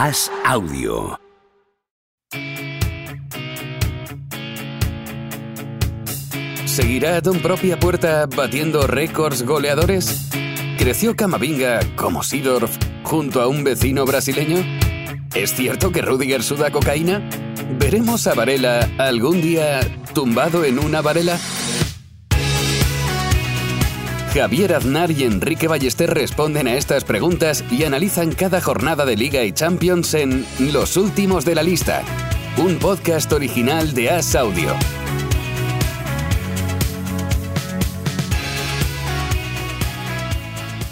Haz audio. ¿Seguirá Don Propia Puerta batiendo récords goleadores? ¿Creció Camavinga como Sidorf junto a un vecino brasileño? ¿Es cierto que Rudiger suda cocaína? ¿Veremos a Varela algún día tumbado en una varela? Javier Aznar y Enrique Ballester responden a estas preguntas y analizan cada jornada de Liga y Champions en Los Últimos de la Lista, un podcast original de As Audio.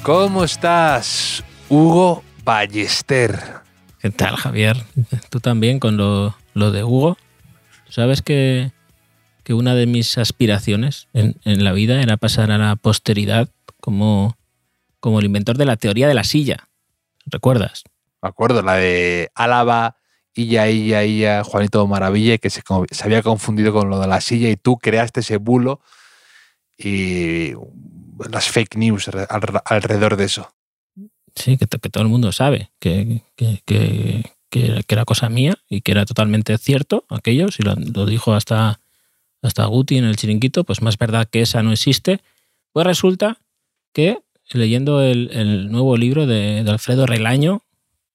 ¿Cómo estás, Hugo Ballester? ¿Qué tal, Javier? Tú también con lo, lo de Hugo. ¿Sabes que, que una de mis aspiraciones en, en, la vida era pasar a la posteridad como, como el inventor de la teoría de la silla? ¿Recuerdas? Me acuerdo, la de Álava, Illa, Illa, Illa, Juanito Maravilla, que se, se había confundido con lo de la silla y tú creaste ese bulo y las fake news alrededor de eso. Sí, que, que todo el mundo sabe que, que, que, era cosa mía y que era totalmente cierto aquello, si lo, lo, dijo hasta, hasta Guti en el chiringuito, pues más verdad que esa no existe. Pues resulta que leyendo el, el nuevo libro de, de, Alfredo Relaño,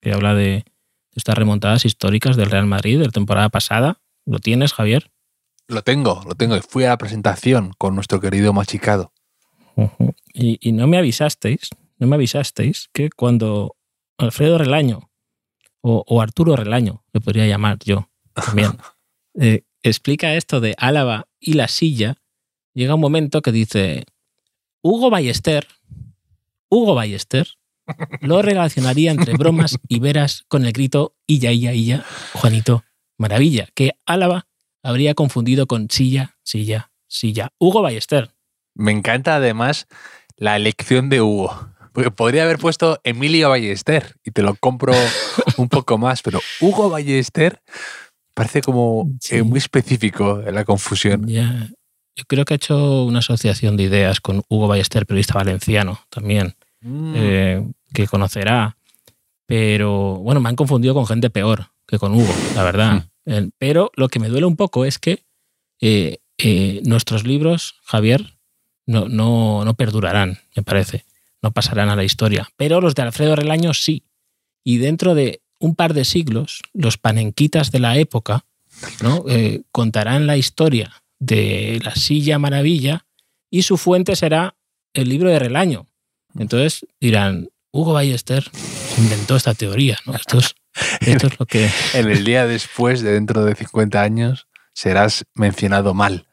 que habla de estas remontadas históricas del Real Madrid de la temporada pasada, ¿lo tienes, Javier? Lo tengo, lo tengo. Fui a la presentación con nuestro querido Machicado. Uh -huh. y, y, no me avisasteis, no me avisasteis que cuando Alfredo Relaño, o, o Arturo Relaño, le podría llamar yo también, eh, explica esto de Álava y la silla, llega un momento que dice, Hugo Ballester, Hugo Ballester, lo relacionaría entre bromas y veras con el grito Illa, Illa, Illa, Juanito, maravilla, que Álava habría confundido con silla, silla, silla. Hugo Ballester. Me encanta además la elección de Hugo. Porque podría haber puesto Emilio Ballester y te lo compro un poco más, pero Hugo Ballester parece como sí. eh, muy específico en la confusión. Yeah. Yo creo que ha hecho una asociación de ideas con Hugo Ballester, periodista valenciano también, mm. eh, que conocerá. Pero bueno, me han confundido con gente peor que con Hugo, la verdad. Mm. Pero lo que me duele un poco es que eh, eh, nuestros libros, Javier, no, no, no perdurarán, me parece. No pasarán a la historia. Pero los de Alfredo Relaño sí. Y dentro de un par de siglos, los panenquitas de la época ¿no? eh, contarán la historia de la silla maravilla y su fuente será el libro de Relaño. Entonces dirán, Hugo Ballester inventó esta teoría. ¿no? Esto, es, esto es lo que... en el día después, de dentro de 50 años, serás mencionado mal.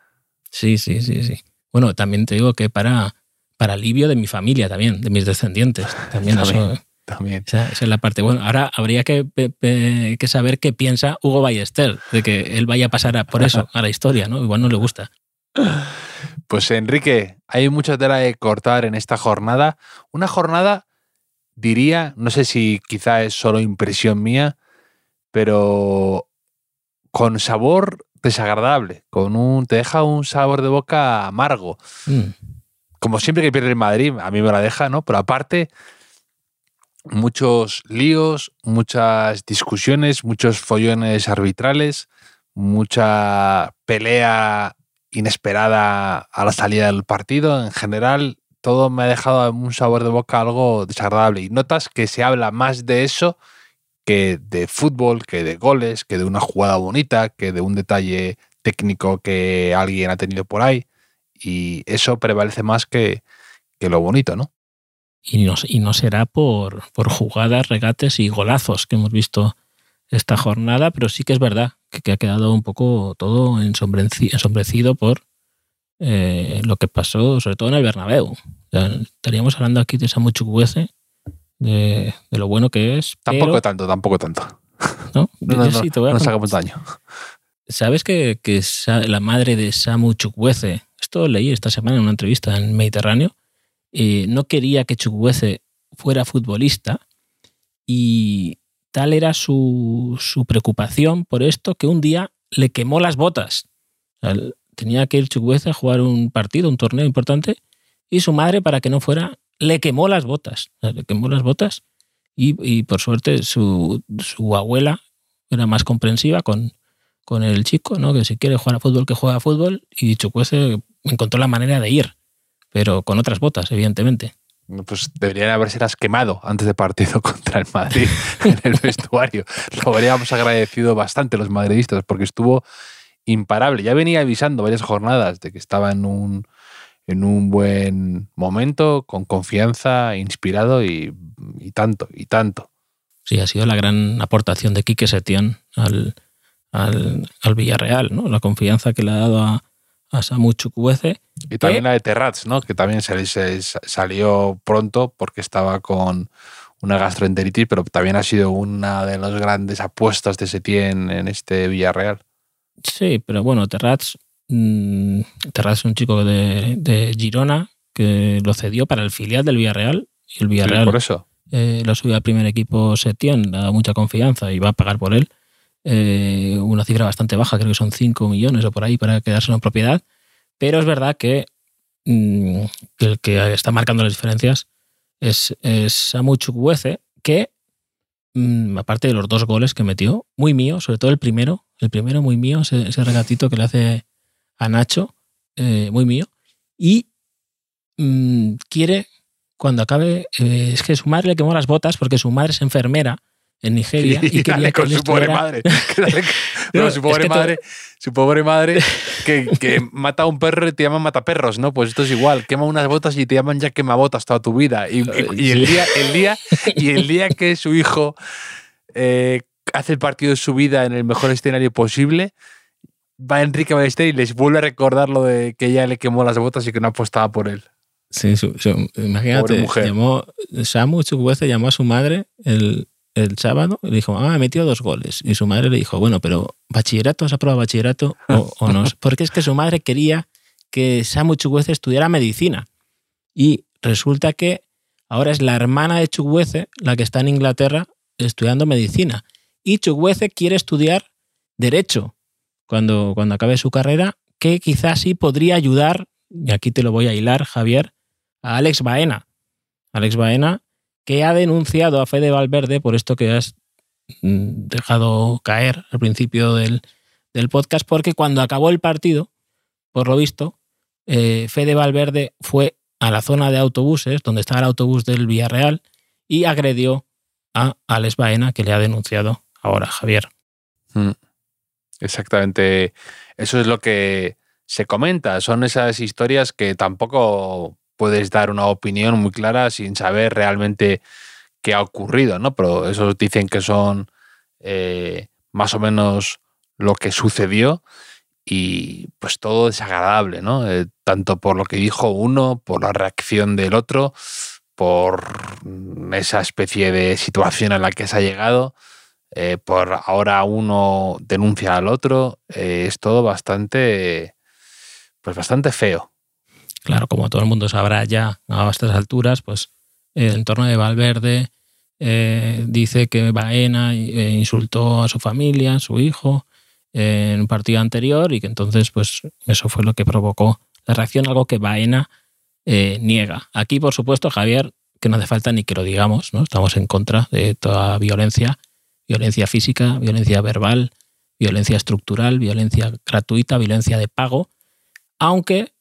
Sí, sí, sí, sí. Bueno, también te digo que para, para alivio de mi familia también, de mis descendientes. También, también eso. También. Esa, esa, es la parte. Bueno, ahora habría que, que, saber qué piensa Hugo Ballester de que él vaya a pasar a, por eso a la historia, ¿no? Igual no le gusta. Pues Enrique, hay mucha tela de cortar en esta jornada. Una jornada, diría, no sé si quizá es solo impresión mía, pero con sabor desagradable, con un te deja un sabor de boca amargo. Mm. Como siempre que pierde el Madrid, a mí me la deja, ¿no? Pero aparte, muchos líos, muchas discusiones, muchos follones arbitrales, mucha pelea inesperada a la salida del partido. En general, todo me ha dejado un sabor de boca algo desagradable. Y notas que se habla más de eso que de fútbol, que de goles, que de una jugada bonita, que de un detalle técnico que alguien ha tenido por ahí. Y eso prevalece más que, que lo bonito, ¿no? Y no, y no será por, por, jugadas, regates y golazos que hemos visto esta jornada, pero sí que es verdad que, que ha quedado un poco todo ensombrecido por eh, lo que pasó, sobre todo en el Bernabéu. O sea, estaríamos hablando aquí de Samu Chukwueze, de, de, lo bueno que es. Tampoco pero... tanto, tampoco tanto. No, no, no, sí, te voy a no sacamos daño. ¿Sabes que, que la madre de Samu Chukwueze, esto leí esta semana en una entrevista en Mediterráneo, eh, no quería que Chukwueze fuera futbolista y tal era su, su, preocupación por esto que un día le quemó las botas. Tenía que ir Chukwueze a jugar un partido, un torneo importante, y su madre, para que no fuera, le quemó las botas. Le quemó las botas Y, por suerte su, su, abuela era más comprensiva con, con el chico, ¿no? que si quiere jugar a fútbol, que juega a fútbol. Y Chukwueze encontró la manera de ir, pero con otras botas, evidentemente. Pues deberían haberse las quemado antes de partido contra el Madrid en el vestuario. Lo habríamos agradecido bastante los madridistas porque estuvo imparable. Ya venía avisando varias jornadas de que estaba en un, en un buen momento, con confianza, inspirado y, tanto, y tanto. Sí, ha sido la gran aportación de Quique Setién al, al, al Villarreal, ¿no? La confianza que le ha dado a, a Samu Chukwueze. Y también la de Terrats, ¿no? Que también se, salió pronto porque estaba con una gastroenteritis, pero también ha sido una de las grandes apuestas de Setién en este Villarreal. Sí, pero bueno, Terrats, mm, Terrats es un chico de, Girona que lo cedió para el filial del Villarreal. Y el Villarreal por eso. Eh, lo subió al primer equipo Setién, le da mucha confianza y va a pagar por él. Eh, una cifra bastante baja, creo que son 5 millones o por ahí para quedarse en propiedad. Pero es verdad que, mm, el que está marcando las diferencias es, es Samu Chukwueze, que mm, aparte de los dos goles que metió, muy mío, sobre todo el primero, el primero muy mío, ese, regatito que le hace a Nacho, eh, muy mío, y mm, quiere, cuando acabe, eh, es que su madre le quemó las botas porque su madre es enfermera en Nigeria y, quería con su pobre madre. su pobre madre, su pobre madre que, mata a un perro y te llaman mataperros, ¿no? Pues esto es igual, quema unas botas y te llaman ya quemabotas toda tu vida. Y, el, día, el, día, y el día que su hijo eh, hace el partido de su vida en el mejor escenario posible, va Enrique Ballester y les vuelve a recordar lo de que ella le quemó las botas y que no apostaba por él. Sí, imagínate, llamó, Samu Chukwueze llamó a su madre el, el sábado y le dijo, ah, metió dos goles. Y su madre le dijo, bueno, pero ¿bachillerato? ¿Has aprobado bachillerato o, no? Porque es que su madre quería que Samu Chukwueze estudiara medicina. Y resulta que ahora es la hermana de Chukwueze la que está en Inglaterra estudiando medicina. Y Chukwueze quiere estudiar derecho cuando, cuando acabe su carrera, que quizás sí podría ayudar, y aquí te lo voy a hilar, Javier, a Alex Baena. Alex Baena que ha denunciado a Fede Valverde por esto que has mm, dejado caer al principio del, podcast, porque cuando acabó el partido, por lo visto, eh, Fede Valverde fue a la zona de autobuses, donde estaba el autobús del Villarreal, y agredió a Alex Baena, que le ha denunciado ahora Javier. Mm. Exactamente. Eso es lo que se comenta. Son esas historias que tampoco puedes dar una opinión muy clara sin saber realmente qué ha ocurrido, ¿no? Pero esos dicen que son eh, más o menos lo que sucedió y pues todo desagradable, ¿no? Eh, tanto por lo que dijo uno, por la reacción del otro, por esa especie de situación a la que se ha llegado, eh, por ahora uno denuncia al otro, es todo bastante, pues bastante feo. Claro, como todo el mundo sabrá ya a estas alturas, pues el entorno de Valverde eh, dice que Baena eh, insultó a su familia, a su hijo, en un partido anterior y que entonces pues eso fue lo que provocó la reacción, algo que Baena eh, niega. Aquí, por supuesto, Javier, que no hace falta ni que lo digamos, ¿no? Estamos en contra de toda violencia, violencia física, violencia verbal, violencia estructural, violencia gratuita, violencia de pago, aunque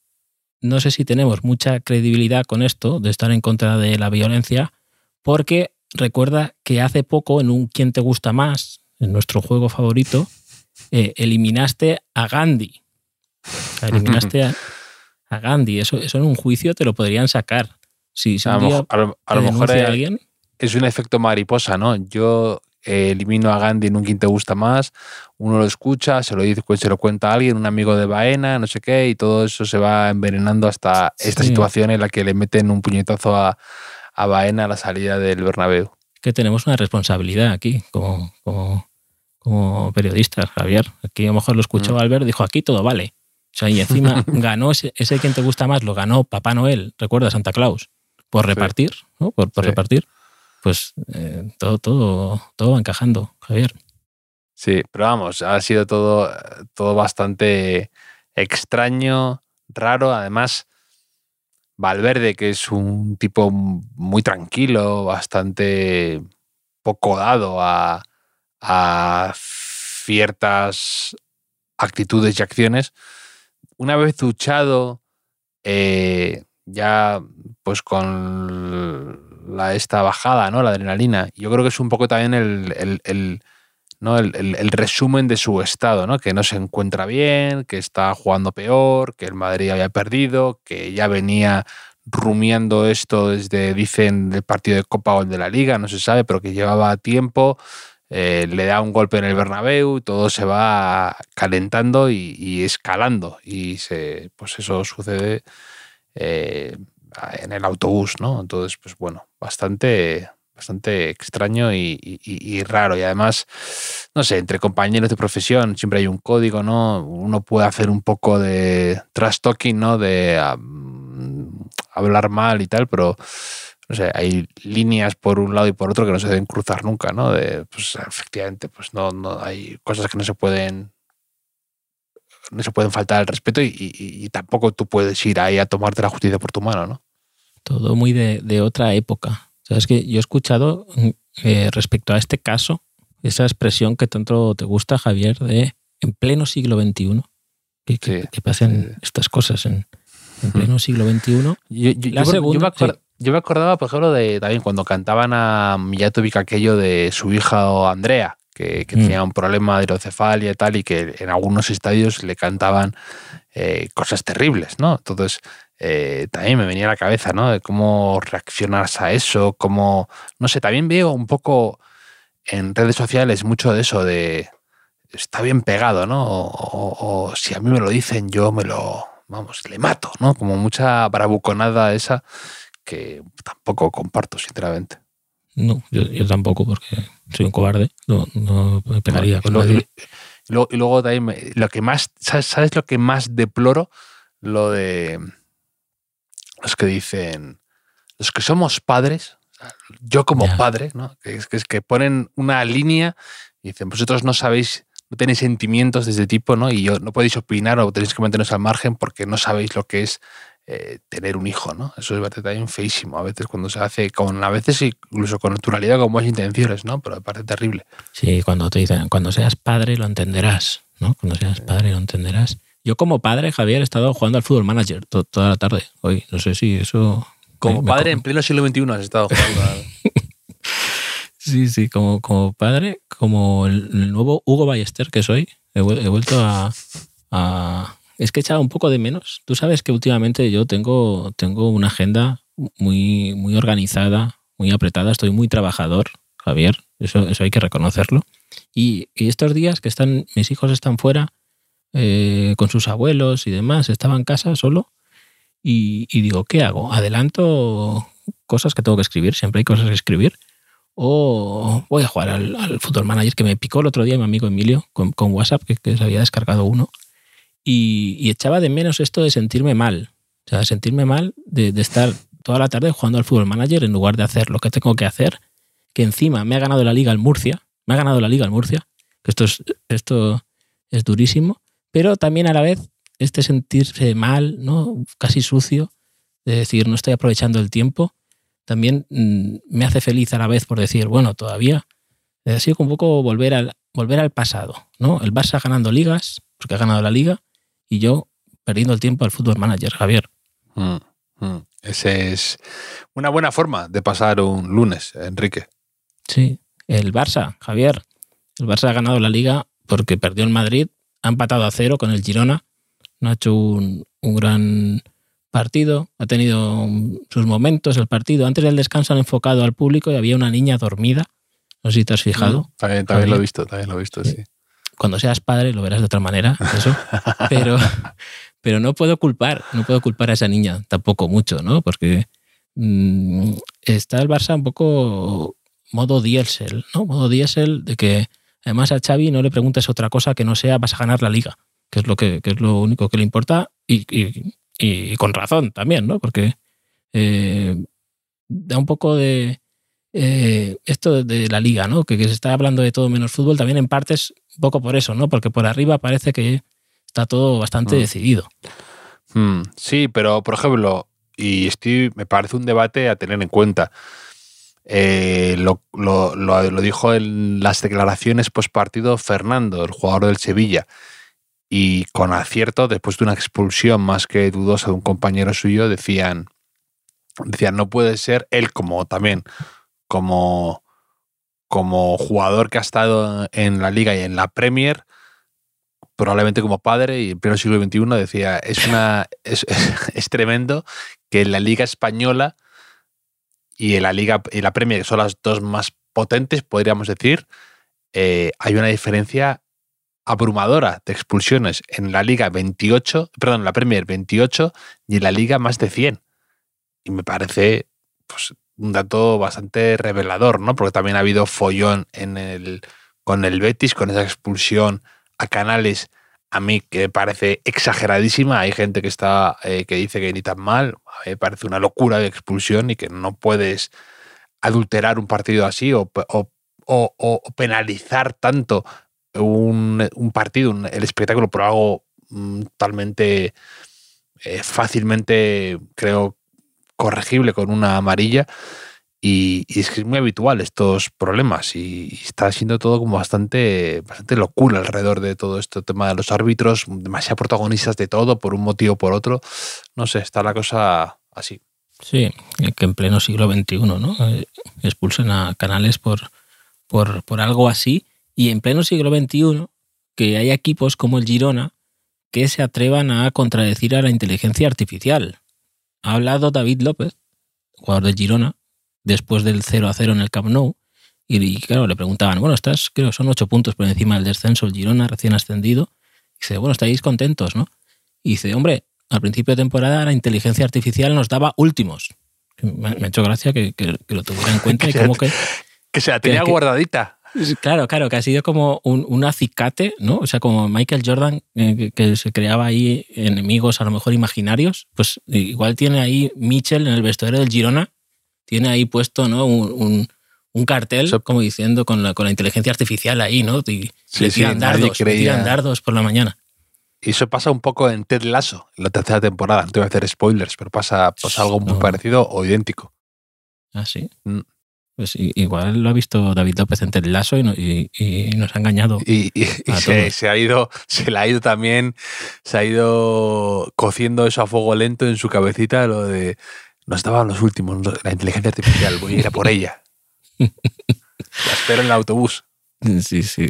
no sé si tenemos mucha credibilidad con esto de estar en contra de la violencia, porque recuerda que hace poco en un ¿Quién te gusta más? en nuestro juego favorito, eh, eliminaste a Gandhi. eliminaste a, Gandhi. Eso, eso en un juicio te lo podrían sacar. Si, a, lo, mejor alguien, es un efecto mariposa, ¿no? Yo elimino a Gandhi, nunca te gusta más, uno lo escucha, se lo dice, se lo cuenta a alguien, un amigo de Baena, no sé qué, y todo eso se va envenenando hasta esta situación en la que le meten un puñetazo a, a Baena a la salida del Bernabéu. Que tenemos una responsabilidad aquí como, como, periodistas, Javier. Aquí a lo mejor lo escuchó mm. Albert, dijo aquí todo vale. O sea, y encima ganó ese, ese quien te gusta más, lo ganó Papá Noel, recuerda Santa Claus, por repartir, ¿no? Por, por repartir pues eh, todo, todo, todo va encajando, Javier. Sí, pero vamos, ha sido todo, todo bastante extraño, raro. Además, Valverde, que es un tipo muy tranquilo, bastante poco dado a, ciertas actitudes y acciones, una vez duchado, eh, ya pues con la, esta bajada, ¿no? La adrenalina, yo creo que es un poco también el, ¿no? El, resumen de su estado, ¿no? Que no se encuentra bien, que está jugando peor, que el Madrid había perdido, que ya venía rumiando esto desde, dicen, el partido de Copa o el de la Liga, no se sabe, pero que llevaba tiempo, eh, le da un golpe en el Bernabéu, todo se va calentando y, escalando. Y se, pues eso sucede eh, en el autobús, ¿no? Entonces, pues bueno, bastante, bastante extraño y, raro. Y además, no sé, entre compañeros de profesión siempre hay un código, ¿no? Uno puede hacer un poco de trash talking, ¿no? De hablar mal y tal, pero no sé, hay líneas por un lado y por otro que no se deben cruzar nunca, ¿no? De, pues efectivamente, pues no, no hay cosas que no se pueden no se pueden faltar al respeto y, tampoco tú puedes ir ahí a tomarte la justicia por tu mano, ¿no? Todo muy de, otra época. Sabes que yo he escuchado eh, respecto a este caso esa expresión que tanto te gusta, Javier, de en pleno siglo XXI, que, que, pasen estas cosas en, pleno siglo XXI. la segunda, yo me acordaba, por ejemplo, de también cuando cantaban a Mijatovic aquello de su hija Andrea, que, mm. tenía un problema de hidrocefalia y tal, y que en algunos estadios le cantaban eh, cosas terribles, ¿no? Entonces, eh, también me venía a la cabeza, ¿no? De cómo reaccionarse a eso, cómo, no sé, también veo un poco en redes sociales mucho de eso, de está bien pegado, ¿no? O, o si a mí me lo dicen, yo me lo, vamos, le mato, ¿no? Como mucha bravuconada esa que tampoco comparto, sinceramente. No, yo, tampoco, porque soy un cobarde. No, me pegaría con y, luego, y, luego, también lo que más, ¿sabes, lo que más deploro? Lo de los que dicen, los que somos padres, yo como padre, ¿no? Que es, que es que ponen una línea y dicen, vosotros no sabéis, no tenéis sentimientos de este tipo, ¿no? Y yo no podéis opinar o tenéis que manteneros al margen porque no sabéis lo que es eh, tener un hijo, ¿no? Eso es también feísimo a veces cuando se hace con, a veces incluso con naturalidad, con buenas intenciones, ¿no? Pero me parece terrible. Sí, cuando te dicen, cuando seas padre lo entenderás, ¿no? Cuando seas padre lo entenderás. Yo como padre, Javier, he estado jugando al fútbol manager toda la tarde hoy. No sé si eso... Como padre en pleno siglo XXI has estado jugando. sí, sí, como, como padre, como el, nuevo Hugo Ballester que soy, he, vuelto a es que he echado un poco de menos. Tú sabes que últimamente yo tengo, tengo una agenda muy, muy organizada, muy apretada, estoy muy trabajador, Javier, eso, eso hay que reconocerlo. Y, estos días que están, mis hijos están fuera eh, con sus abuelos y demás, estaba en casa solo y, digo, ¿qué hago? ¿Adelanto cosas que tengo que escribir? Siempre hay cosas que escribir. O voy a jugar al, Football Manager que me picó el otro día mi amigo Emilio con, WhatsApp, que, se había descargado uno y, echaba de menos esto de sentirme mal. O sea, sentirme mal de, estar toda la tarde jugando al fútbol manager en lugar de hacer lo que tengo que hacer, que encima me ha ganado la liga el Murcia, me ha ganado la liga el Murcia, que esto es, esto es durísimo, pero también a la vez este sentirse mal, ¿no? casi sucio, de decir no estoy aprovechando el tiempo, también mm, me hace feliz a la vez por decir, bueno, todavía ha sido un poco volver al, volver al pasado, ¿no? El Barça ganando ligas, porque ha ganado la liga, y yo perdiendo el tiempo al fútbol manager, Javier. Mm, mm. Esa es una buena forma de pasar un lunes, Enrique. Sí, el Barça, Javier. El Barça ha ganado la liga porque perdió el Madrid, ha empatado a cero con el Girona, no ha hecho un, gran partido, ha tenido sus momentos el partido. Antes del descanso han enfocado al público y había una niña dormida. No sé si te has fijado. Mm, también, también lo he visto, también lo he visto, sí cuando seas padre lo verás de otra manera, eso. Pero, pero no puedo culpar, no puedo culpar a esa niña tampoco mucho, ¿no? Porque mm, está el Barça un poco modo diésel, ¿no? Modo diésel de que además a Xavi no le preguntes otra cosa que no sea vas a ganar la liga, que es lo, que, es lo único que le importa y, y, con razón también, ¿no? Porque eh, da un poco de... Eh, esto de la liga, ¿no? Que, que, se está hablando de todo menos fútbol, también en partes un poco por eso, ¿no? Porque por arriba parece que está todo bastante mm. decidido. Mm, sí, pero por ejemplo, y estoy, me parece un debate a tener en cuenta. Eh, lo, dijo en las declaraciones post partido Fernando, el jugador del Sevilla. Y con acierto, después de una expulsión más que dudosa de un compañero suyo, decían, decían no puede ser él como también, como, como jugador que ha estado en la liga y en la Premier, probablemente como padre y en pleno siglo XXI decía, es, una, es, es tremendo que en la liga española y en la Liga y la Premier, que son las dos más potentes, podríamos decir, eh, hay una diferencia abrumadora de expulsiones. En la Liga 28, perdón, en la Premier 28 y en la Liga más de 100. Y me parece pues, un dato bastante revelador, ¿no? Porque también ha habido follón en el, con el Betis, con esa expulsión a Canales a mí que parece exageradísima. Hay gente que está eh, que dice que ni tan mal. A me parece una locura de expulsión y que no puedes adulterar un partido así o, penalizar tanto un, partido, el espectáculo por algo mm, totalmente eh, fácilmente, creo, corregible con una amarilla. Y, es que es muy habitual estos problemas y, está siendo todo como bastante, bastante locura alrededor de todo este tema de los árbitros, demasiado protagonistas de todo por un motivo o por otro. No sé, está la cosa así. Sí, que en pleno siglo XXI, ¿no? Eh, expulsen a canales por, por, por algo así y en pleno siglo XXI que hay equipos como el Girona que se atrevan a contradecir a la inteligencia artificial. Ha hablado David López, jugador del Girona, después del 0 a 0 en el Camp Nou. Y, claro, le preguntaban, bueno, estás, creo, son ocho puntos por encima del descenso, el Girona recién ascendido. Y dice, bueno, estáis contentos, ¿no? Y dice, hombre, al principio de temporada la inteligencia artificial nos daba últimos. Me, ha hecho gracia que, lo tuviera en cuenta y como que... Que se la tenía guardadita. Claro, claro, que ha sido como un, acicate, ¿no? O sea, como Michael Jordan, eh, que, se creaba ahí enemigos a lo mejor imaginarios, pues igual tiene ahí Mitchell en el vestuario del Girona tiene ahí puesto ¿no? un, un, cartel como diciendo con la, con la inteligencia artificial ahí, ¿no? Y le tiran, dardos, tiran dardos por la mañana. Y eso pasa un poco en Ted Lasso, en la tercera temporada. No te voy a hacer spoilers, pero pasa, pasa algo muy parecido o idéntico. Ah, sí. Mm. Pues igual lo ha visto David López en Ted Lasso y, y, nos ha engañado. Y, se, se, ha ido, se le ha ido también, se ha ido cociendo eso a fuego lento en su cabecita, lo de no estaban los últimos, la inteligencia artificial, voy a ir a por ella. la espero en el autobús. Sí, sí,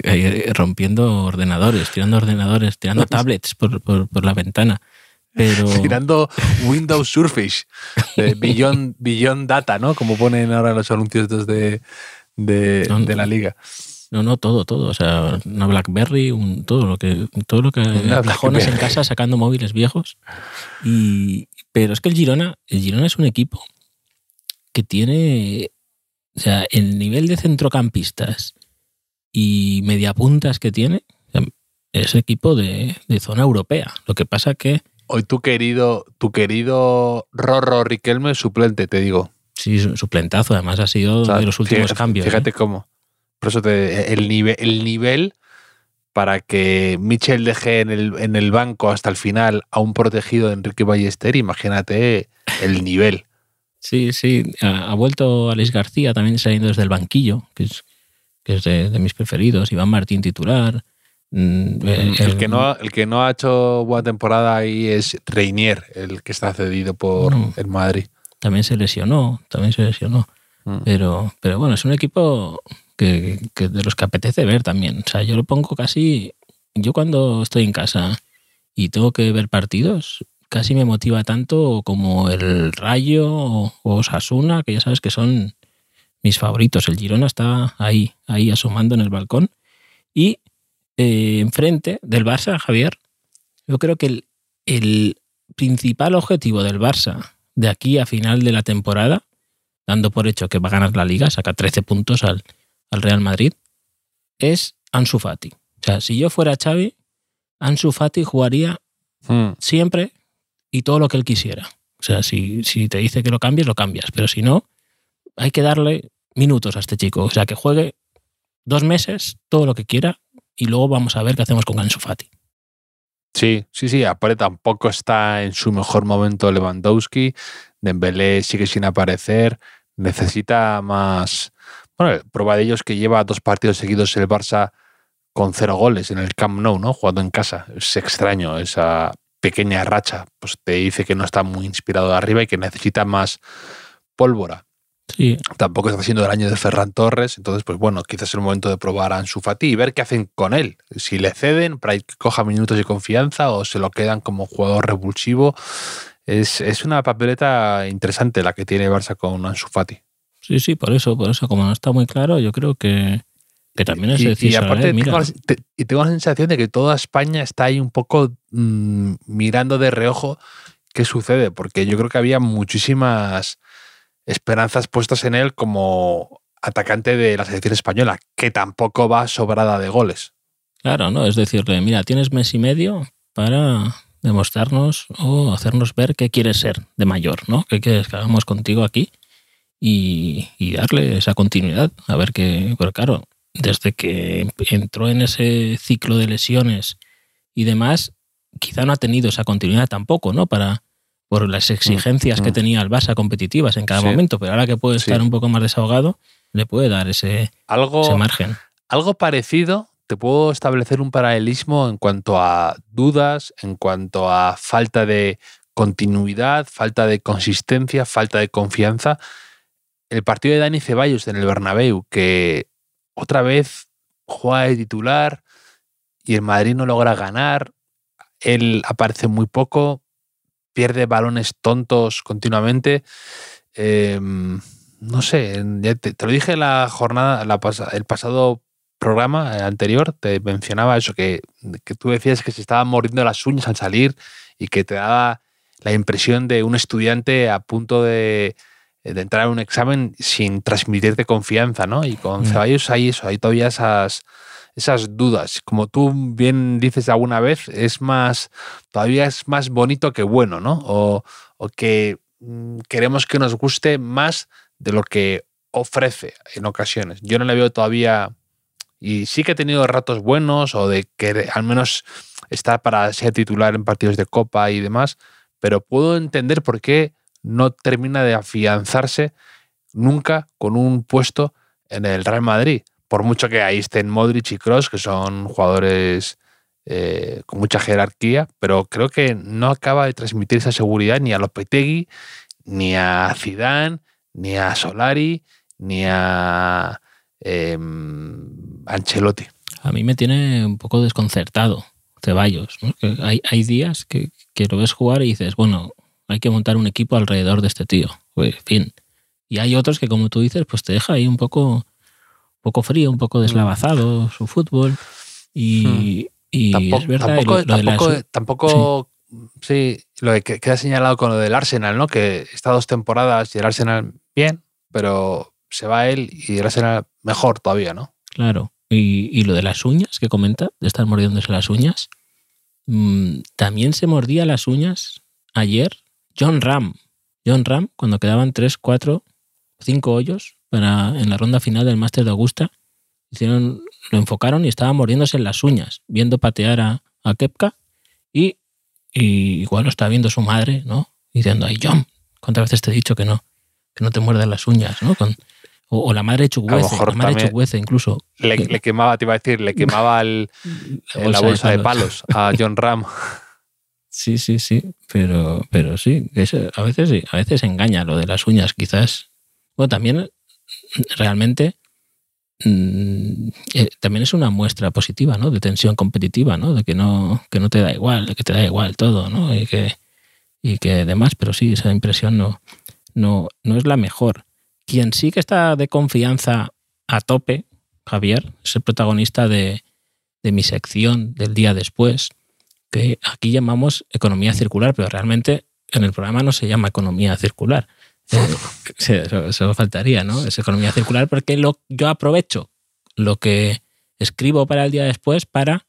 rompiendo ordenadores, tirando ordenadores, tirando tablets por, por, la ventana. Pero... Tirando Windows Surface, Beyond, Beyond Data, ¿no? Como ponen ahora los anuncios de, de, de la liga. No, no, todo, todo. O sea, una BlackBerry, un, todo lo que, todo lo que cajones en casa sacando móviles viejos. Y, pero es que el Girona, el Girona es un equipo que tiene, o sea, el nivel de centrocampistas y mediapuntas que tiene, es equipo de, zona europea. Lo que pasa que... Hoy tu querido, tu querido Rorro Riquelme suplente, te digo. Sí, suplentazo. Además ha sido de los últimos cambios. Fíjate ¿eh? cómo. Por eso te, el, nivel, el nivel para que Michel deje en el, en el banco hasta el final a un protegido de Enrique Ballester, imagínate el nivel. Sí, sí. Ha, vuelto Alex García también saliendo desde el banquillo, que es, que es de, mis preferidos. Iván Martín titular. Mm, eh, el, que no, el que no ha hecho buena temporada ahí es Reinier, el que está cedido por el Madrid. También se lesionó, también se lesionó. Mm. Pero, pero bueno, es un equipo que, de los que apetece ver también. O sea, yo lo pongo casi. Yo cuando estoy en casa y tengo que ver partidos, casi me motiva tanto como el Rayo o, Osasuna, que ya sabes que son mis favoritos. El Girona está ahí, ahí asomando en el balcón. Y eh, enfrente del Barça, Javier, yo creo que el, el principal objetivo del Barça de aquí a final de la temporada, dando por hecho que va a ganar la liga, saca 13 puntos al, al Real Madrid es Ansu Fati. O sea, si yo fuera Xavi, Ansu Fati jugaría hmm. siempre y todo lo que él quisiera. O sea, si, si te dice que lo cambies, lo cambias. Pero si no, hay que darle minutos a este chico. O sea, que juegue dos meses, todo lo que quiera, y luego vamos a ver qué hacemos con Ansu Fati. Sí, sí, sí, aparte tampoco está en su mejor momento Lewandowski, Dembélé sigue sin aparecer, necesita más. Bueno, prueba de ello es que lleva dos partidos seguidos el Barça con cero goles en el Camp Nou, ¿no? Jugando en casa. Es extraño esa pequeña racha. Pues te dice que no está muy inspirado de arriba y que necesita más pólvora. Sí. Tampoco está siendo el año de Ferran Torres, entonces, pues bueno, quizás es el momento de probar a Ansu Fati y ver qué hacen con él. Si le ceden para que coja minutos de confianza o se lo quedan como jugador revulsivo. Es, es una papeleta interesante la que tiene Barça con Ansu Fati. Sí, sí, por eso, por eso, como no está muy claro, yo creo que, que también es decir, y aparte tengo la, te- y tengo la sensación de que toda España está ahí un poco mm, mirando de reojo qué sucede, porque yo creo que había muchísimas esperanzas puestas en él como atacante de la selección española, que tampoco va sobrada de goles. Claro, ¿no? Es decirle, mira, tienes mes y medio para demostrarnos o hacernos ver qué quieres ser de mayor, ¿no? ¿Qué quieres que hagamos contigo aquí? Y, y darle esa continuidad. A ver qué. Pero claro, desde que entró en ese ciclo de lesiones y demás, quizá no ha tenido esa continuidad tampoco, ¿no? Para por las exigencias que mm. tenía el Barça competitivas en cada Sí. momento, pero ahora que puede Sí. estar un poco más desahogado, le puede dar ese, Algo, ese margen. algo parecido, te puedo establecer un paralelismo en cuanto a dudas, en cuanto a falta de continuidad, falta de consistencia, falta de confianza. El partido de Dani Ceballos en el Bernabéu, que otra vez juega de titular y el Madrid no logra ganar, él aparece muy poco, pierde balones tontos continuamente. Eh, no sé, te, lo dije la jornada, el pasado programa eh, anterior, te mencionaba eso, que, que tú decías que se estaban mordiendo las uñas al salir y que te daba la impresión de un estudiante a punto de, de entrar a un examen sin transmitirte confianza, ¿no? Y con Mm. Ceballos hay eso, hay todavía esas, esas dudas. Como tú bien dices alguna vez, es más, todavía es más bonito que bueno, ¿no? O, o que mm, queremos que nos guste más de lo que ofrece en ocasiones. Yo no le veo todavía, y sí que he tenido ratos buenos o de que al menos estar para ser titular en partidos de copa y demás, pero puedo entender por qué no termina de afianzarse nunca con un puesto en el Real Madrid. Por mucho que ahí estén Modric y Cross, que son jugadores eh, con mucha jerarquía, pero creo que no acaba de transmitir esa seguridad ni a Lopetegui, ni a Zidane, ni a Solari, ni a eh, Ancelotti. A mí me tiene un poco desconcertado Ceballos. hay días que, que lo ves jugar y dices, bueno, hay que montar un equipo alrededor de este tío. Pues, en fin. Y hay otros que, como tú dices, pues te deja ahí un poco, un poco frío, un poco deslavazado su fútbol. Y, y tampoco, es verdad, tampoco, lo- lo tampoco, sí. lo de que queda señalado con lo del Arsenal, ¿no? Que está dos temporadas y el Arsenal bien, pero se va él y el Arsenal mejor todavía, ¿no? Claro. Y, y lo de las uñas que comenta, de estar mordiéndose las uñas, mm, también se mordía las uñas ayer John Ram. John Ram, cuando quedaban 3, 4, 5 hoyos para, en la ronda final del Máster de Augusta, hicieron, lo enfocaron y estaba mordiéndose en las uñas, viendo patear a, a Kepka y, y igual lo está viendo su madre, ¿no? Diciendo, ay, John, ¿cuántas veces te he dicho que no? Que no te muerdas las uñas, ¿no? Con- o, o la madre mejor la madre Chukwueze incluso. Le, le quemaba, te iba a decir, le quemaba el- la bolsa de palos a John Ram. Sí, sí, sí, pero, pero sí, a veces sí, a veces engaña lo de las uñas, quizás. Bueno, también realmente mm, eh, también es una muestra positiva, ¿no? De tensión competitiva, ¿no? De que no, que no te da igual, de que te da igual todo, ¿no? Y que, y que demás, pero sí, esa impresión no, no, no es la mejor. Quien sí que está de confianza a tope, Javier, es el protagonista de, de mi sección del día después, que aquí llamamos economía circular, pero realmente en el programa no se llama economía circular. Eh, sí, eso, eso faltaría, ¿no? Es economía circular porque lo, yo aprovecho lo que escribo para el día después para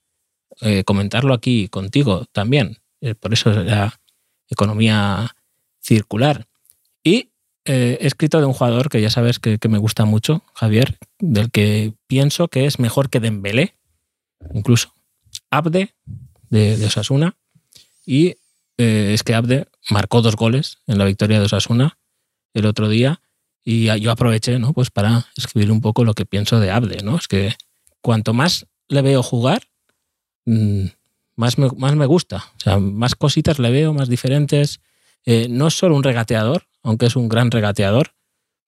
eh, comentarlo aquí contigo también. Eh, por eso es la economía circular. Y eh, he escrito de un jugador que ya sabes que, que me gusta mucho, Javier, del que pienso que es mejor que Dembélé, incluso. Abde, de, Osasuna. Y eh, es que Abde marcó dos goles en la victoria de Osasuna el otro día Y yo aproveché, ¿no? Pues para escribir un poco lo que pienso de Abde, ¿no? Es que cuanto más le veo jugar, mm, más me, más me gusta. O sea, más cositas le veo, más diferentes. Eh, no es solo un regateador, aunque es un gran regateador,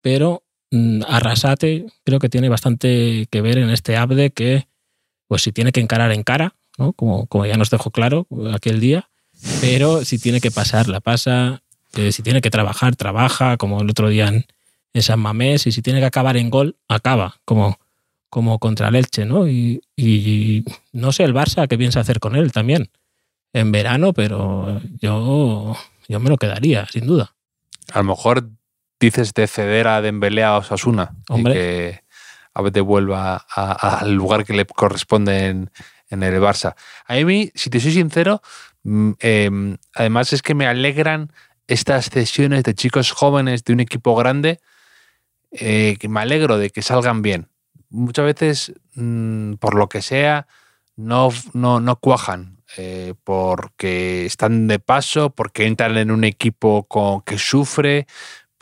pero mm, Arrasate creo que tiene bastante que ver en este Abde que, pues si tiene que encarar en cara, ¿no? como, como ya nos dejó claro aquel día, pero si tiene que pasar, la pasa, eh, si tiene que trabajar, trabaja, como el otro día en, en San Mamés, y si tiene que acabar en gol, acaba, como, como contra el Elche, ¿no? Y, y, no sé el Barça qué piensa hacer con él también en verano, pero yo, yo me lo quedaría, sin duda. A lo mejor dices de ceder a Dembélé a Osasuna Hombre. y que a veces vuelva al lugar que le corresponde en, en el Barça. A mí, si te soy sincero, mm, em, además es que me alegran estas cesiones de chicos jóvenes de un equipo grande, eh, que me alegro de que salgan bien. Muchas veces, mm, por lo que sea, no, no, no cuajan, eh, porque están de paso, porque entran en un equipo con- que sufre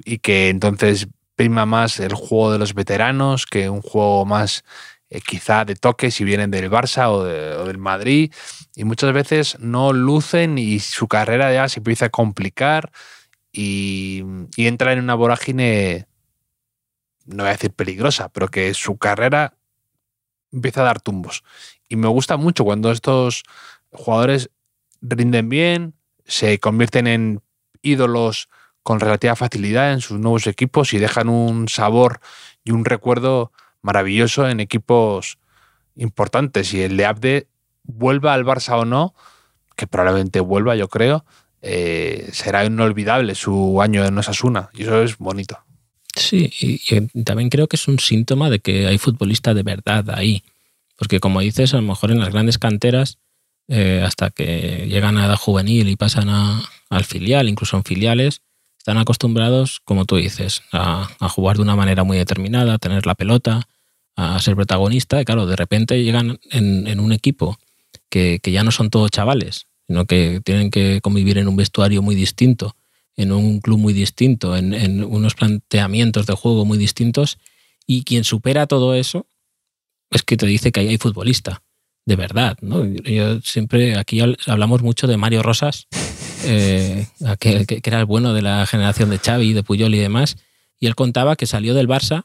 y que entonces prima más el juego de los veteranos que un juego más eh, quizá de toque si vienen del Barça o, de- o del Madrid y muchas veces no lucen y su carrera ya se empieza a complicar y, y entra en una vorágine no voy a decir peligrosa pero que su carrera empieza a dar tumbos. Y me gusta mucho cuando estos jugadores rinden bien se convierten en ídolos con relativa facilidad en sus nuevos equipos y dejan un sabor y un recuerdo maravilloso en equipos importantes. Y el de Abde, vuelva al Barça o no, que probablemente vuelva, yo creo, eh, será inolvidable su año en Osasuna. Y eso es bonito. Sí, y, también creo que es un síntoma de que hay futbolistas de verdad ahí. Porque como dices, a lo mejor en las grandes canteras, eh, hasta que llegan a edad juvenil y pasan a- al filial, incluso en filiales, están acostumbrados, como tú dices, a jugar de una manera muy determinada, a tener la pelota, a ser protagonista. Y claro, de repente llegan en, en un equipo que, que ya no son todos chavales, sino que tienen que convivir en un vestuario muy distinto, en un club muy distinto, en, en unos planteamientos de juego muy distintos. Y quien supera todo eso es que te dice que ahí hay futbolista, de verdad. ¿no? Yo siempre, aquí habl- hablamos mucho de Mario Rosas, eh, aquel que, que era el bueno de la generación de Xavi, de Puyol y demás. Y él contaba que salió del Barça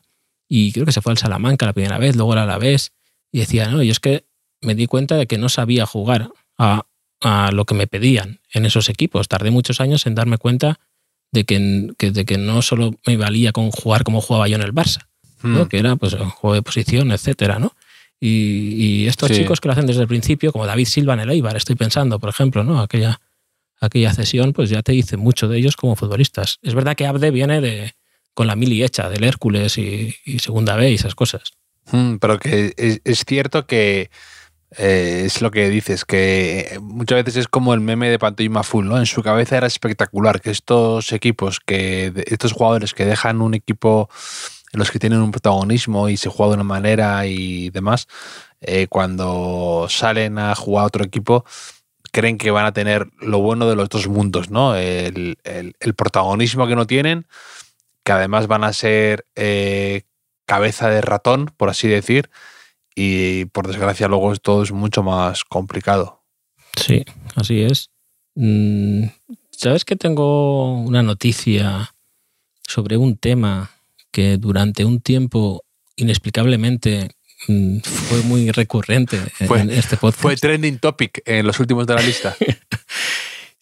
y creo que se fue al Salamanca la primera vez, luego era la vez y decía, no, yo es que me di cuenta de que no sabía jugar a, a lo que me pedían en esos equipos. Tardé muchos años en darme cuenta de que, que- de que no solo me valía con jugar como jugaba yo en el Barça, ¿no? Mm. que era pues un juego de posición, etcétera, ¿no? Y, y estos Sí. chicos que lo hacen desde el principio, como David Silva en el Eibar, estoy pensando, por ejemplo, ¿no? Aquella, aquella cesión, pues ya te dice mucho de ellos como futbolistas. Es verdad que Abde viene de con la mili hecha, del Hércules y, Segunda B y esas cosas. Mm, Pero que es, cierto que eh, es lo que dices, que muchas veces es como el meme de Pantomima Full, ¿no? En su cabeza era espectacular que estos equipos, que estos jugadores que dejan un equipo en los que tienen un protagonismo y se juega de una manera y demás, eh, cuando salen a jugar a otro equipo, creen que van a tener lo bueno de los dos mundos, ¿no? El- el protagonismo que no tienen, que además van a ser eh, cabeza de ratón, por así decir, y por desgracia luego todo es mucho más complicado. Sí, así es. Mm, ¿Sabes que tengo una noticia sobre un tema que durante un tiempo inexplicablemente mm, fue muy recurrente Fue- en este podcast? Fue trending topic en los últimos de la lista.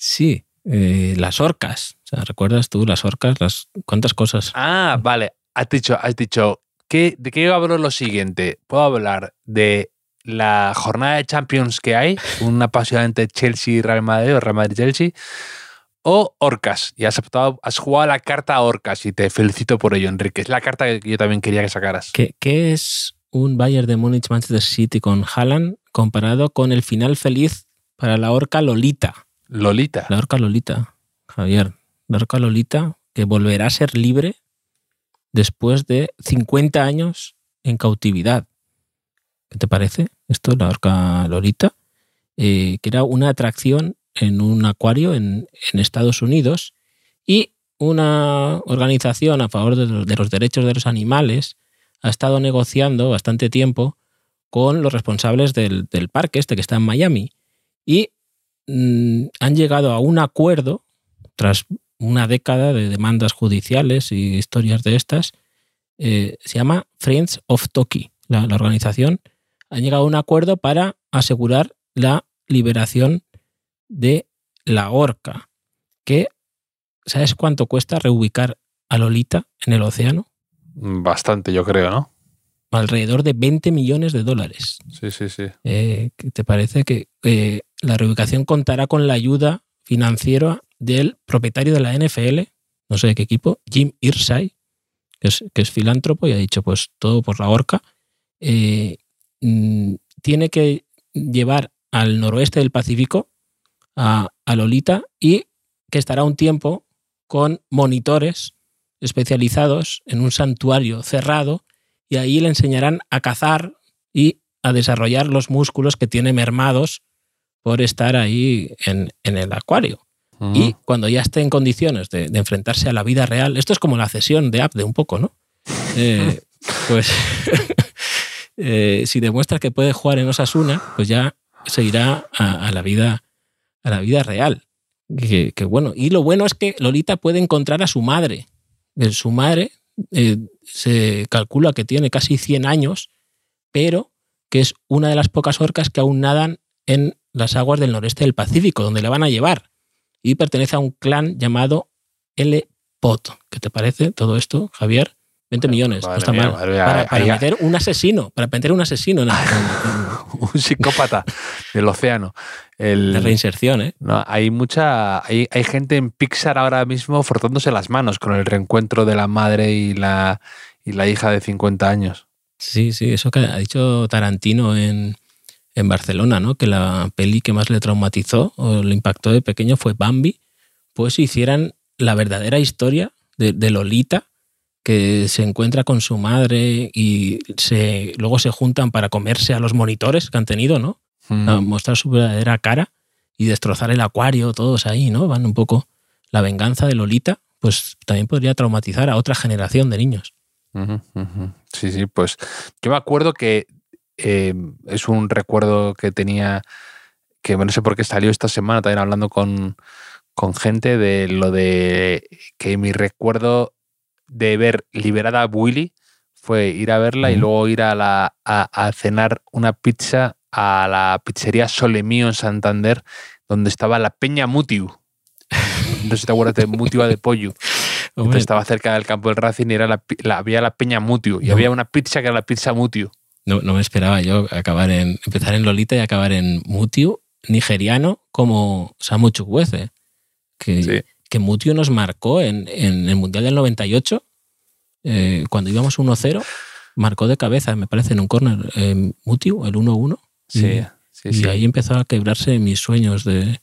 Sí, eh, las orcas. O sea, ¿recuerdas tú las orcas? Las, ¿Cuántas cosas? ah, vale. Has dicho, has dicho, ¿qué, ¿de qué hablo lo siguiente? Puedo hablar de la jornada de Champions que hay, un apasionante Chelsea-Real Madrid o Real Madrid-Chelsea, o Orcas. Y has, optado- has jugado a la carta Orcas y te felicito por ello, Enrique. Es la carta que yo también quería que sacaras. ¿Qué, qué es un Bayern de Múnich Manchester City con Haaland comparado con el final feliz para la orca Lolita? Lolita. La orca Lolita, Javier. La orca Lolita que volverá a ser libre después de 50 años en cautividad. ¿Qué te parece esto, la orca Lolita? Eh, que era una atracción en un acuario en, Estados Unidos y una organización a favor de los derechos de los animales ha estado negociando bastante tiempo con los responsables del, parque este que está en Miami y han llegado a un acuerdo tras una década de demandas judiciales y historias de estas. Eh, se llama Friends of Toki, la, la organización. Han llegado a un acuerdo para asegurar la liberación de la orca, que ¿sabes cuánto cuesta reubicar a Lolita en el océano? Bastante, yo creo, ¿no? Alrededor de 20 millones de dólares. Sí, sí, sí. Eh, ¿Te parece que eh, la reubicación contará con la ayuda financiera del propietario de la NFL, no sé de qué equipo, Jim Irsay, que es, que es filántropo y ha dicho, pues todo por la horca? Eh, mm, tiene que llevar al noroeste del Pacífico a, a Lolita y que estará un tiempo con monitores especializados en un santuario cerrado y ahí le enseñarán a cazar y a desarrollar los músculos que tiene mermados por estar ahí en, el acuario. Y cuando ya esté en condiciones de, enfrentarse a la vida real, esto es como la cesión de app de un poco, ¿no? Eh, pues eh, si demuestra que puede jugar en Osasuna, pues ya se irá a, la vida a la vida real. Que, bueno, y lo bueno es que Lolita puede encontrar a su madre, su madre eh, se calcula que tiene casi 100 años, pero que es una de las pocas orcas que aún nadan en las aguas del noreste del Pacífico, donde le van a llevar. Y pertenece a un clan llamado L-Pot. ¿Qué te parece todo esto, Javier? 20 millones, no está mal. para, meter un asesino, para meter un asesino en, un psicópata del océano. El, la reinserción, ¿eh? No, hay mucha. Hay, hay, gente en Pixar ahora mismo frotándose las manos con el reencuentro de la madre y la, y la hija de 50 años. Sí, sí, eso que ha dicho Tarantino en, en Barcelona, ¿no? Que la peli que más le traumatizó o le impactó de pequeño fue Bambi. Pues hicieran la verdadera historia de, de Lolita que se encuentra con su madre y se, luego se juntan para comerse a los monitores que han tenido, ¿no? Mm. A mostrar su verdadera cara y destrozar el acuario, todos ahí, ¿no? Van un poco. La venganza de Lolita, pues también podría traumatizar a otra generación de niños. Sí, sí, pues yo me acuerdo que eh, es un recuerdo que tenía, que no sé por qué salió esta semana también hablando con, con gente de lo de que mi recuerdo de ver liberada a Willy fue ir a verla y luego ir a, la, a, cenar una pizza a la pizzería Sole Mío en Santander, donde estaba la Peña Mutiu. No sé si te acuerdas de Mutiu de Pollo. estaba cerca del campo del Racing y era la, había la Peña Mutiu. Y había una pizza que era la pizza Mutiu. No, no me esperaba yo acabar en, empezar en Lolita y acabar en Mutiu, nigeriano como Samu Chukwueze. Que, que Mutio nos marcó en, el Mundial del 98, eh, cuando íbamos 1-0, marcó de cabeza, me parece, en un córner eh, Mutio, el 1-1. Sí, sí, y ahí empezó a quebrarse mis sueños de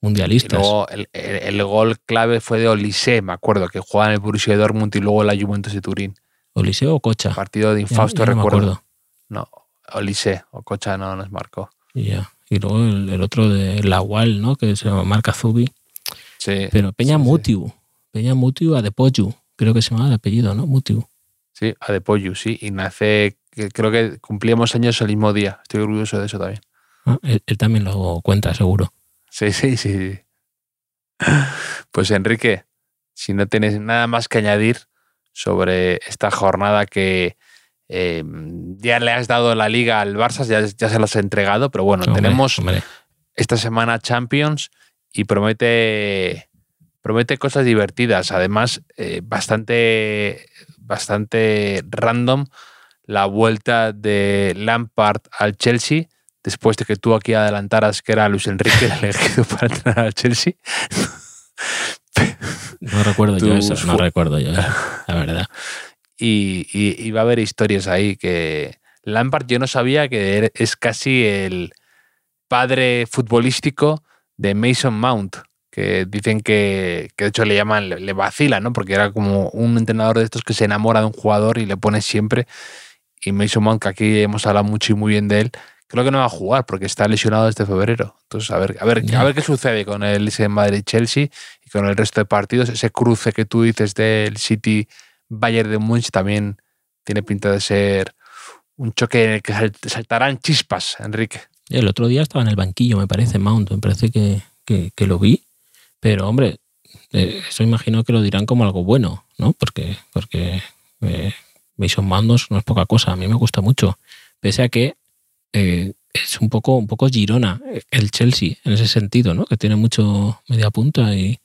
mundialistas. luego el, gol clave fue de Olise, me acuerdo, que jugaba en el Borussia Dortmund y luego la Juventus de Turín. ¿Olise o Cocha? Partido de infausto, recuerdo. No, Olise o Cocha no nos marcó. Y, y luego el, otro de Lawal, ¿no? que se llama Marca Zubi pero Peña Mutiu. Peña Mutiu Adepoyu. Creo que se llama el apellido, ¿no? Mutiu. Sí, Adepoyu, sí. Y nace, creo que cumplíamos años el mismo día. Estoy orgulloso de eso también. Ah, él, también lo cuenta, seguro. Sí, sí, sí. Pues Enrique, si no tienes nada más que añadir sobre esta jornada que eh, ya le has dado la liga al Barça, ya, ya se las has entregado, pero bueno, tenemos esta semana Champions y promete, promete cosas divertidas. Además, eh, bastante, bastante random la vuelta de Lampard al Chelsea, después de que tú aquí adelantaras que era Luis Enrique el elegido para entrar al Chelsea. No recuerdo yo eso, no recuerdo yo la verdad. Y, y, va a haber historias ahí que Lampard yo no sabía que es casi el padre futbolístico de Mason Mount, que dicen que, de hecho le llaman, le, vacila, ¿no? Porque era como un entrenador de estos que se enamora de un jugador y le pone siempre. Y Mason Mount, que aquí hemos hablado mucho y muy bien de él, creo que no va a jugar porque está lesionado desde febrero. Entonces, a ver, a ver, a ver qué sucede con el Madrid-Chelsea y con el resto de partidos. Ese cruce que tú dices del City Bayern de Munich también tiene pinta de ser un choque en el que saltarán chispas, Enrique. El otro día estaba en el banquillo, me parece, Mount, me parece que, que, lo vi. Pero, hombre, eh, eso imagino que lo dirán como algo bueno, ¿no? Porque, porque eh, Mason Mount no es poca cosa, a mí me gusta mucho. Pese a que eh, es un poco, un poco Girona el Chelsea en ese sentido, ¿no? Que tiene mucho media punta y,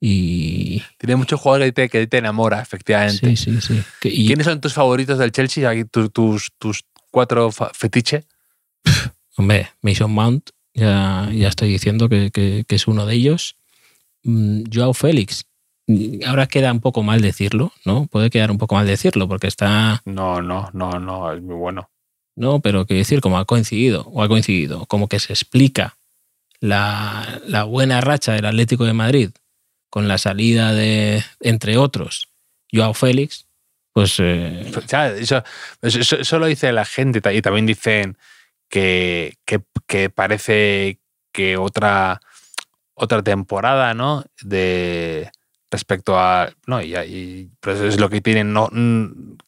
y... Tiene muchos jugadores que te, que enamora, efectivamente. Sí, sí, sí. ¿Quiénes son tus favoritos del Chelsea? tus, tus, tus cuatro fetiche. Hombre, Mason Mount, ya, ya estoy diciendo que, que, es uno de ellos. Mm, Joao Félix, ahora queda un poco mal decirlo, ¿no? Puede quedar un poco mal decirlo porque está... No, no, no, no, es muy bueno. No, pero que decir, como ha coincidido, o ha coincidido, como que se explica la, la buena racha del Atlético de Madrid con la salida de, entre otros, Joao Félix, pues... Eh, eso, eso, lo dice la gente y también dicen que, que, parece que otra, otra temporada, ¿no? De respecto a... No, y, y pues es lo que tienen, no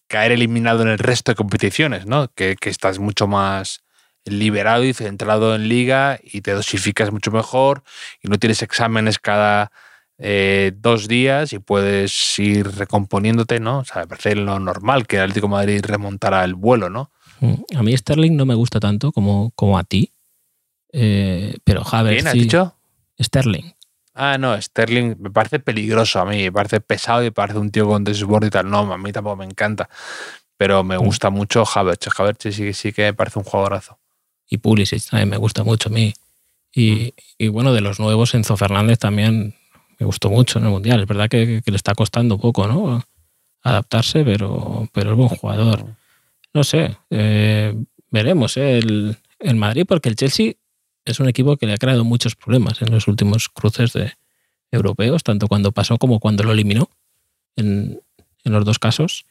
caer eliminado en el resto de competiciones, ¿no? Que, que estás mucho más liberado y centrado en liga y te dosificas mucho mejor y no tienes exámenes cada eh, dos días y puedes ir recomponiéndote, ¿no? O sea, me parece lo normal que el Atlético Madrid remontara el vuelo, ¿no? Mm, a mí Sterling no me gusta tanto como, como a ti, eh, pero Javier. ¿Quién has dicho? Sterling. Ah, no, Sterling me parece peligroso a mí, me parce pesado y me parece un tío con desborde y tal. No, a mí tampoco me encanta. Pero me mm. gusta mucho Havertz. Havertz sí, sí que me parece un jugadorazo. Y Pulisic también me gusta mucho a mí. Y, mm. y, bueno, de los nuevos, Enzo Fernández también me gustó mucho en el Mundial. Es verdad que, le está costando poco, ¿no? Adaptarse, pero, pero es buen jugador. No sé, eh, veremos ¿eh? el, Madrid, porque el Chelsea es un equipo que le ha creado muchos problemas en los últimos cruces de europeos, tanto cuando pasó como cuando lo eliminó, en, los dos casos.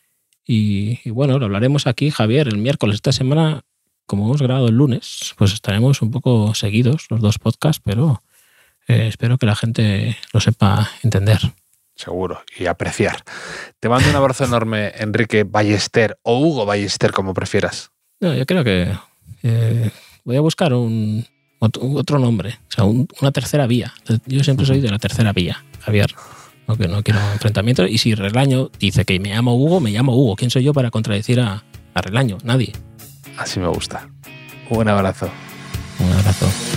Y, y, bueno, lo hablaremos aquí, Javier, el miércoles. Esta semana, como hemos grabado el lunes, pues estaremos un poco seguidos los dos podcasts, pero eh, espero que la gente lo sepa entender. Seguro, y apreciar. Te mando un abrazo enorme, Enrique Ballester o Hugo Ballester, como prefieras. No, yo creo que eh, voy a buscar un, otro, nombre, o sea, una tercera vía. Yo siempre soy de la tercera vía, Javier. No, no quiero enfrentamiento. Y si Relaño dice que me llamo Hugo, me llamo Hugo. ¿Quién soy yo para contradecir a, a Relaño? Nadie. Así me gusta. Un abrazo. Un abrazo.